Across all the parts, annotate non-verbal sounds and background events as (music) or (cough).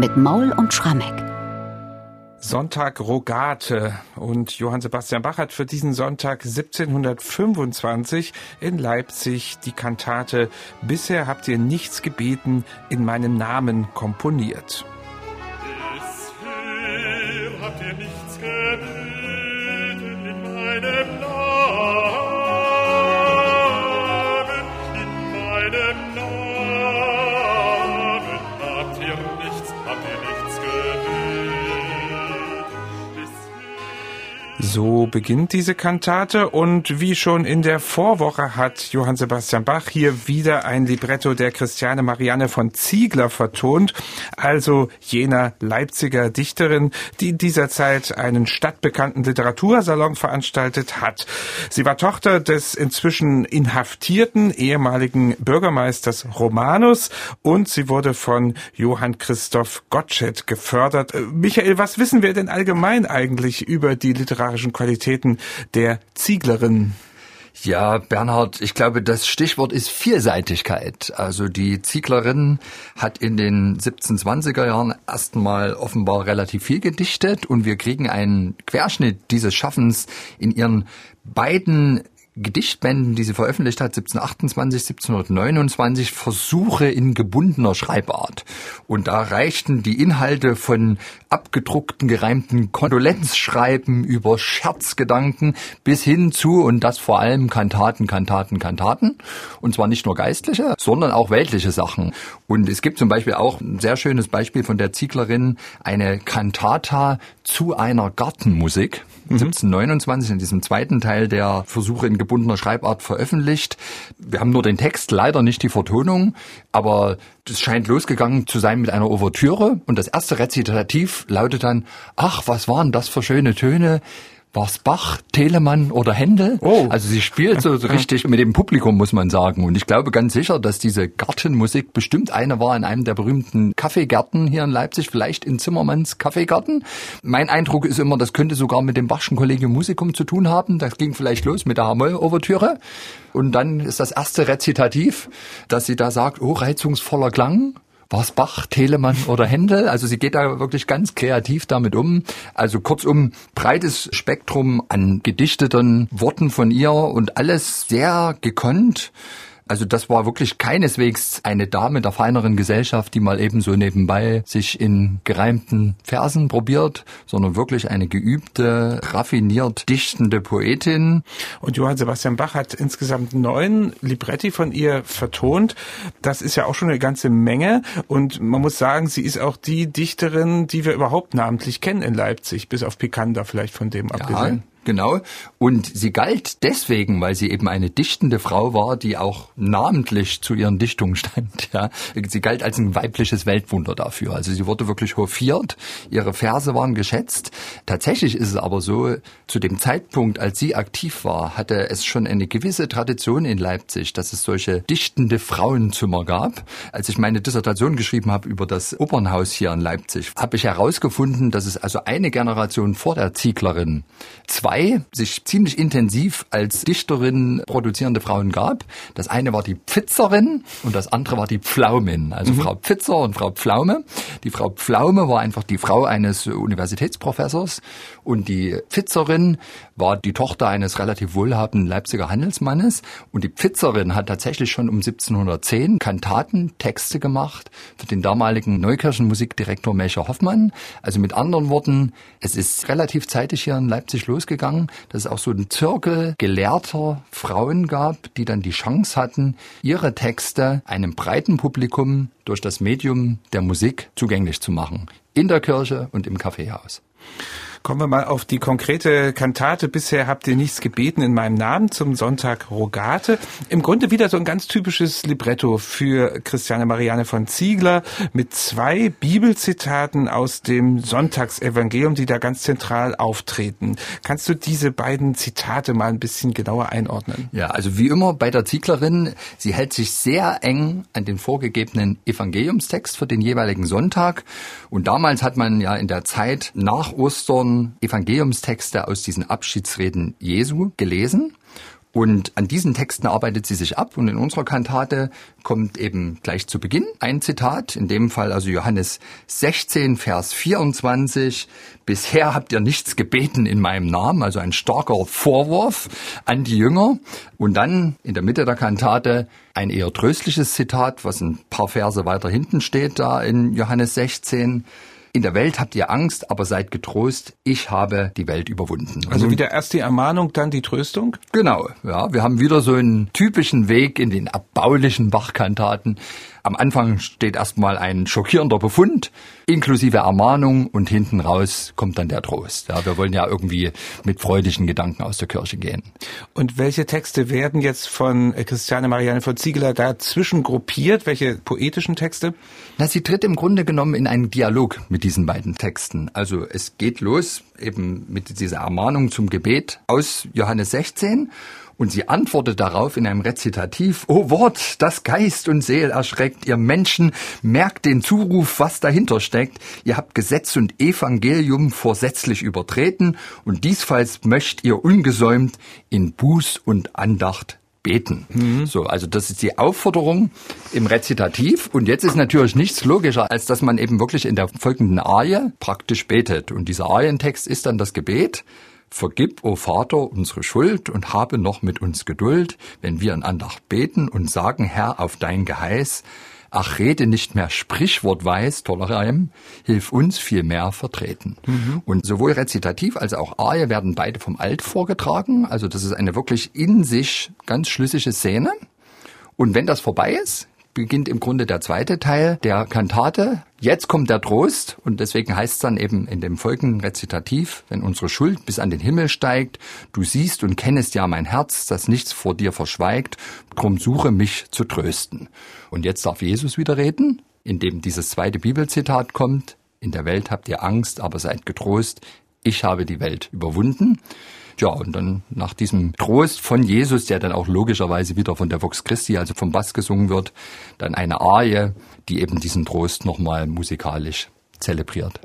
mit Maul und Schrammeck. Sonntag Rogate und Johann Sebastian Bach hat für diesen Sonntag 1725 in Leipzig die Kantate Bisher habt ihr nichts gebeten in meinem Namen komponiert. Bisher habt ihr nichts gebeten in meinem Namen So beginnt diese Kantate und wie schon in der Vorwoche hat Johann Sebastian Bach hier wieder ein Libretto der Christiane Marianne von Ziegler vertont, also jener Leipziger Dichterin, die in dieser Zeit einen stadtbekannten Literatursalon veranstaltet hat. Sie war Tochter des inzwischen inhaftierten ehemaligen Bürgermeisters Romanus und sie wurde von Johann Christoph Gottsched gefördert. Michael, was wissen wir denn allgemein eigentlich über die literarische literarischen Qualitäten der Zieglerin? Ja, Bernhard, ich glaube, das Stichwort ist Vielseitigkeit. Also die Zieglerin hat in den 1720er Jahren erstmal offenbar relativ viel gedichtet und wir kriegen einen Querschnitt dieses Schaffens in ihren beiden Gedichtbänden, die sie veröffentlicht hat, 1728, 1729, Versuche in gebundener Schreibart. Und da reichten die Inhalte von abgedruckten, gereimten Kondolenzschreiben über Scherzgedanken bis hin zu, und das vor allem Kantaten, Kantaten, Kantaten. Und zwar nicht nur geistliche, sondern auch weltliche Sachen. Und es gibt zum Beispiel auch ein sehr schönes Beispiel von der Zieglerin, eine Kantata zu einer Gartenmusik. 1729 mhm. in diesem zweiten Teil der Versuche in gebundener Schreibart veröffentlicht. Wir haben nur den Text, leider nicht die Vertonung, aber es scheint losgegangen zu sein mit einer Ouvertüre und das erste Rezitativ lautet dann, ach, was waren das für schöne Töne, war's Bach, Telemann oder Händel? Oh. Also sie spielt so, so richtig mit dem Publikum, muss man sagen. Und ich glaube ganz sicher, dass diese Gartenmusik bestimmt eine war in einem der berühmten Kaffeegärten hier in Leipzig, vielleicht in Zimmermanns Kaffeegarten. Mein Eindruck ist immer, das könnte sogar mit dem Bachschen Kollegium Musikum zu tun haben. Das ging vielleicht los mit der Hamoll-Ouvertüre. Und dann ist das erste Rezitativ, dass sie da sagt, oh, reizungsvoller Klang war es Bach, Telemann oder Händel? Also sie geht da wirklich ganz kreativ damit um. Also kurzum, breites Spektrum an gedichteten Worten von ihr und alles sehr gekonnt. Also das war wirklich keineswegs eine Dame der feineren Gesellschaft, die mal eben so nebenbei sich in gereimten Versen probiert, sondern wirklich eine geübte, raffiniert dichtende Poetin. Und Johann Sebastian Bach hat insgesamt neun Libretti von ihr vertont. Das ist ja auch schon eine ganze Menge. Und man muss sagen, sie ist auch die Dichterin, die wir überhaupt namentlich kennen in Leipzig, bis auf Picander vielleicht von dem abgesehen. Genau. Und sie galt deswegen, weil sie eben eine dichtende Frau war, die auch namentlich zu ihren Dichtungen stand. (laughs) Ja. Sie galt als ein weibliches Weltwunder dafür. Also sie wurde wirklich hofiert. Ihre Verse waren geschätzt. Tatsächlich ist es aber so, zu dem Zeitpunkt, als sie aktiv war, hatte es schon eine gewisse Tradition in Leipzig, dass es solche dichtende Frauenzimmer gab. Als ich meine Dissertation geschrieben habe über das Opernhaus hier in Leipzig, habe ich herausgefunden, dass es also eine Generation vor der Zieglerin zwei zwei sich ziemlich intensiv als Dichterin produzierende Frauen gab. Das eine war die Pfitzerin und das andere war die Pflaumin. Also mhm. Frau Pfitzer und Frau Pflaume. Die Frau Pflaume war einfach die Frau eines Universitätsprofessors und die Pfitzerin war die Tochter eines relativ wohlhabenden Leipziger Handelsmannes und die Pfitzerin hat tatsächlich schon um 1710 Kantaten, Texte gemacht für den damaligen Neukirchenmusikdirektor Melcher Hoffmann. Also mit anderen Worten, es ist relativ zeitig hier in Leipzig losgegangen gegangen, dass es auch so einen Zirkel gelehrter Frauen gab, die dann die Chance hatten, ihre Texte einem breiten Publikum durch das Medium der Musik zugänglich zu machen. In der Kirche und im Kaffeehaus. Kommen wir mal auf die konkrete Kantate. Bisher habt ihr nichts gebeten in meinem Namen zum Sonntag Rogate. Im Grunde wieder so ein ganz typisches Libretto für Christiane Marianne von Ziegler mit zwei Bibelzitaten aus dem Sonntagsevangelium, die da ganz zentral auftreten. Kannst du diese beiden Zitate mal ein bisschen genauer einordnen? Ja, also wie immer bei der Zieglerin, sie hält sich sehr eng an den vorgegebenen Evangeliumstext für den jeweiligen Sonntag. Und damals hat man ja in der Zeit nach Ostern Evangeliumstexte aus diesen Abschiedsreden Jesu gelesen Und an diesen Texten arbeitet sie sich ab. Und in unserer Kantate kommt eben gleich zu Beginn ein Zitat, in dem Fall also Johannes 16, Vers 24. Bisher habt ihr nichts gebeten in meinem Namen, also ein starker Vorwurf an die Jünger. Und dann in der Mitte der Kantate ein eher tröstliches Zitat, was ein paar Verse weiter hinten steht, da in Johannes 16. In der Welt habt ihr Angst, aber seid getrost, ich habe die Welt überwunden. Also wieder erst die Ermahnung, dann die Tröstung? Genau, ja. Wir haben wieder so einen typischen Weg in den abbaulichen Bachkantaten. Am Anfang steht erstmal ein schockierender Befund, inklusive Ermahnung und hinten raus kommt dann der Trost. Ja, wir wollen ja irgendwie mit freudigen Gedanken aus der Kirche gehen. Und welche Texte werden jetzt von Christiane Marianne von Ziegler dazwischen gruppiert? Welche poetischen Texte? Na, sie tritt im Grunde genommen in einen Dialog mit diesen beiden Texten. Also es geht los eben mit dieser Ermahnung zum Gebet aus Johannes 16 und sie antwortet darauf in einem Rezitativ, O Wort, das Geist und Seel erschreckt, ihr Menschen, merkt den Zuruf, was dahinter steckt. Ihr habt Gesetz und Evangelium vorsätzlich übertreten und diesfalls möcht ihr ungesäumt in Buß und Andacht beten. Mhm. So, also das ist die Aufforderung im Rezitativ. Und jetzt ist natürlich nichts logischer, als dass man eben wirklich in der folgenden Arie praktisch betet. Und dieser Arientext ist dann das Gebet. Vergib, o Vater, unsere Schuld und habe noch mit uns Geduld, wenn wir in Andacht beten und sagen, Herr, auf dein Geheiß, ach rede nicht mehr sprichwortweis, toller Reim, hilf uns vielmehr vertreten. Mhm. Und sowohl Rezitativ als auch Arie werden beide vom Alt vorgetragen, also das ist eine wirklich in sich ganz schlüssige Szene. Und wenn das vorbei ist, beginnt im Grunde der zweite Teil der Kantate. Jetzt kommt der Trost und deswegen heißt es dann eben in dem folgenden Rezitativ, wenn unsere Schuld bis an den Himmel steigt, du siehst und kennest ja mein Herz, das nichts vor dir verschweigt, drum suche mich zu trösten. Und jetzt darf Jesus wieder reden, indem dieses zweite Bibelzitat kommt, in der Welt habt ihr Angst, aber seid getrost, ich habe die Welt überwunden. Ja, und dann nach diesem Trost von Jesus, der dann auch logischerweise wieder von der Vox Christi, also vom Bass gesungen wird, dann eine Arie, die eben diesen Trost nochmal musikalisch zelebriert.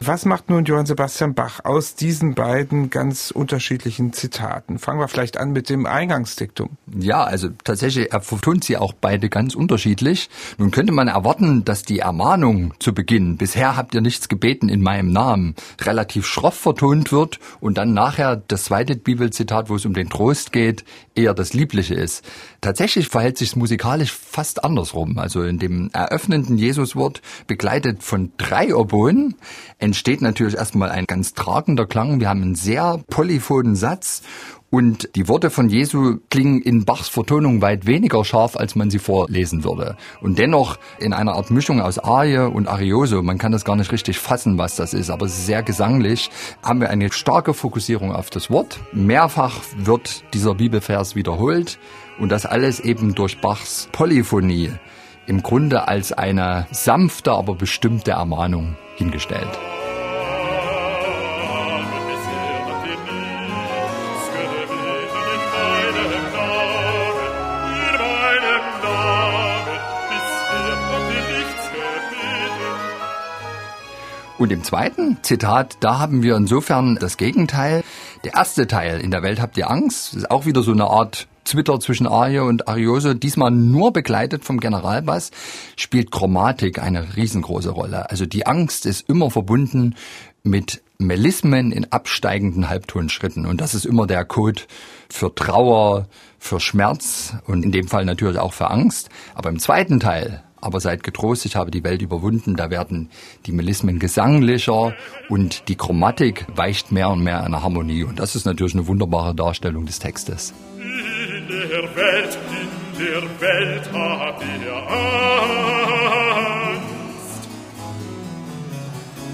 Was macht nun Johann Sebastian Bach aus diesen beiden ganz unterschiedlichen Zitaten? Fangen wir vielleicht an mit dem Eingangsdiktum. Ja, also tatsächlich, er vertont sie auch beide ganz unterschiedlich. Nun könnte man erwarten, dass die Ermahnung zu Beginn, bisher habt ihr nichts gebeten in meinem Namen, relativ schroff vertont wird und dann nachher das zweite Bibelzitat, wo es um den Trost geht, eher das Liebliche ist. Tatsächlich verhält sich musikalisch fast andersrum. Also in dem eröffnenden Jesuswort begleitet von drei Oboen entsteht natürlich erstmal ein ganz tragender Klang. Wir haben einen sehr polyphonen Satz und die Worte von Jesu klingen in Bachs Vertonung weit weniger scharf, als man sie vorlesen würde. Und dennoch in einer Art Mischung aus Arie und Arioso, man kann das gar nicht richtig fassen, was das ist, aber sehr gesanglich, haben wir eine starke Fokussierung auf das Wort. Mehrfach wird dieser Bibelvers wiederholt und das alles eben durch Bachs Polyphonie im Grunde als eine sanfte, aber bestimmte Ermahnung hingestellt. Und im zweiten Zitat, da haben wir insofern das Gegenteil. Der erste Teil, in der Welt habt ihr Angst, ist auch wieder so eine Art Zwitter zwischen Arie und Arioso, diesmal nur begleitet vom Generalbass, spielt Chromatik eine riesengroße Rolle. Also die Angst ist immer verbunden mit Melismen in absteigenden Halbtonschritten. Und das ist immer der Code für Trauer, für Schmerz und in dem Fall natürlich auch für Angst. Aber im zweiten Teil aber seid getrost, ich habe die Welt überwunden. Da werden die Melismen gesanglicher und die Chromatik weicht mehr und mehr einer Harmonie. Und das ist natürlich eine wunderbare Darstellung des Textes. (laughs) Der Welt, in der Welt habt ihr Angst.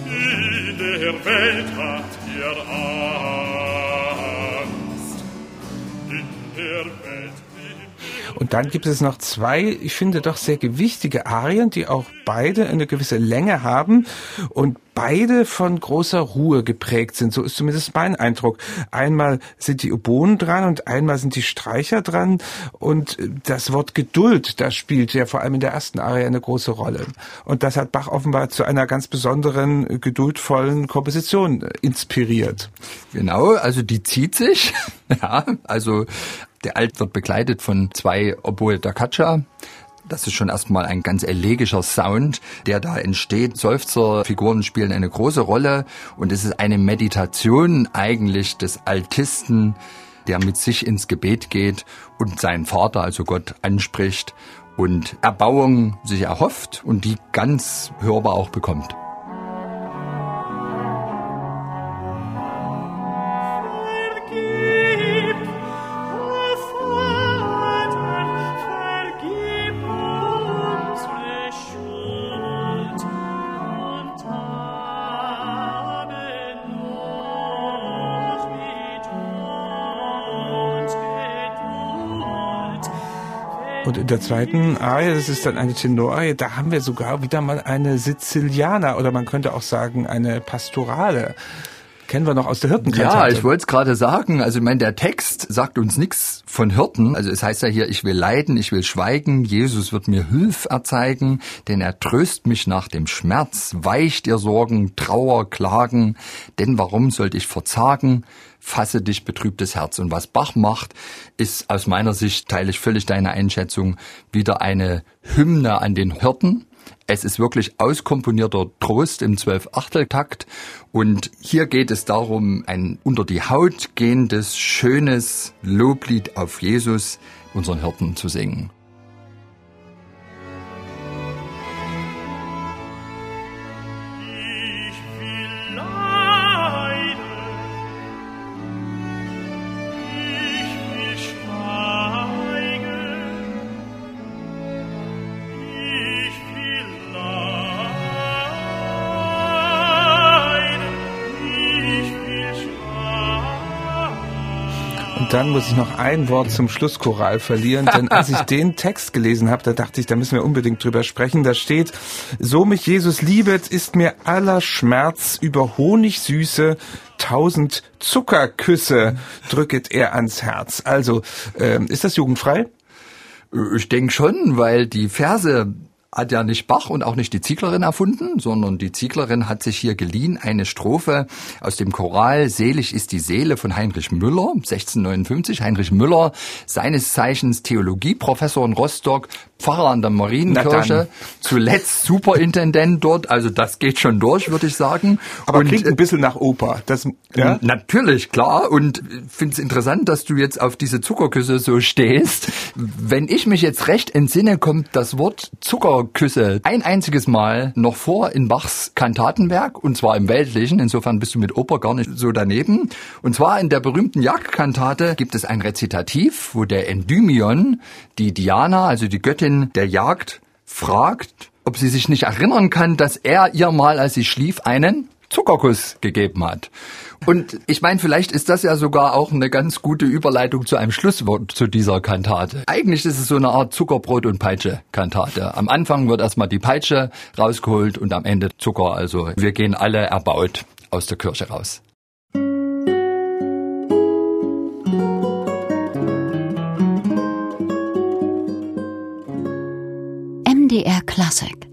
In der Welt habt ihr Angst. In der Welt und dann gibt es noch zwei, ich finde doch sehr gewichtige Arien, die auch beide eine gewisse Länge haben und beide von großer Ruhe geprägt sind. So ist zumindest mein Eindruck. Einmal sind die Oboen dran und einmal sind die Streicher dran. Und das Wort Geduld, das spielt ja vor allem in der ersten Arie eine große Rolle. Und das hat Bach offenbar zu einer ganz besonderen, geduldvollen Komposition inspiriert. Genau, also die zieht sich. (laughs) ja, also Der Alt wird begleitet von zwei Oboe da Caccia. Das ist schon erstmal ein ganz elegischer Sound, der da entsteht. Seufzerfiguren spielen eine große Rolle und es ist eine Meditation eigentlich des Altisten, der mit sich ins Gebet geht und seinen Vater, also Gott, anspricht und Erbauung sich erhofft und die ganz hörbar auch bekommt. Und in der zweiten Arie, das ist dann eine Tenorarie, da haben wir sogar wieder mal eine Sizilianer oder man könnte auch sagen eine Pastorale. Kennen wir noch aus der Hirtenkantate. Ja, ich wollte es gerade sagen. Also ich meine, der Text sagt uns nichts von Hirten. Also es heißt ja hier, ich will leiden, ich will schweigen. Jesus wird mir Hilf erzeigen, denn er tröst mich nach dem Schmerz, weicht ihr Sorgen, Trauer, Klagen. Denn warum sollte ich verzagen? Fasse dich betrübtes Herz. Und was Bach macht, ist aus meiner Sicht, teile ich völlig deine Einschätzung, wieder eine Hymne an den Hirten es ist wirklich auskomponierter Trost im Zwölf-Achtel-Takt. Und hier geht es darum, ein unter die Haut gehendes, schönes Loblied auf Jesus, unseren Hirten, zu singen. Und dann muss ich noch ein Wort zum Schlusschoral verlieren, denn als ich (laughs) den Text gelesen habe, da dachte ich, da müssen wir unbedingt drüber sprechen. Da steht, so mich Jesus liebet, ist mir aller Schmerz über Honigsüße tausend Zuckerküsse drücket er ans Herz. Also, äh, ist das jugendfrei? Ich denke schon, weil die Verse hat ja nicht Bach und auch nicht die Zieglerin erfunden, sondern die Zieglerin hat sich hier geliehen eine Strophe aus dem Choral Selig ist die Seele von Heinrich Müller, 1659. Heinrich Müller, seines Zeichens Theologieprofessor in Rostock, Pfarrer an der Marienkirche, zuletzt Superintendent dort, also das geht schon durch, würde ich sagen. Aber und, klingt ein bisschen nach Oper. Das, ja? Natürlich, klar. Und finde es interessant, dass du jetzt auf diese Zuckerküsse so stehst. Wenn ich mich jetzt recht entsinne, kommt das Wort Zuckerküsse ein einziges Mal noch vor in Bachs Kantatenwerk, und zwar im Weltlichen. Insofern bist du mit Oper gar nicht so daneben. Und zwar in der berühmten Jagdkantate gibt es ein Rezitativ, wo der Endymion, die Diana, also die Göttin der Jagd fragt, ob sie sich nicht erinnern kann, dass er ihr mal, als sie schlief, einen Zuckerkuss gegeben hat. Und ich meine, vielleicht ist das ja sogar auch eine ganz gute Überleitung zu einem Schlusswort zu dieser Kantate. Eigentlich ist es so eine Art Zuckerbrot und Peitsche Kantate. Am Anfang wird erstmal die Peitsche rausgeholt und am Ende Zucker. Also wir gehen alle erbaut aus der Kirche raus. MDR Classic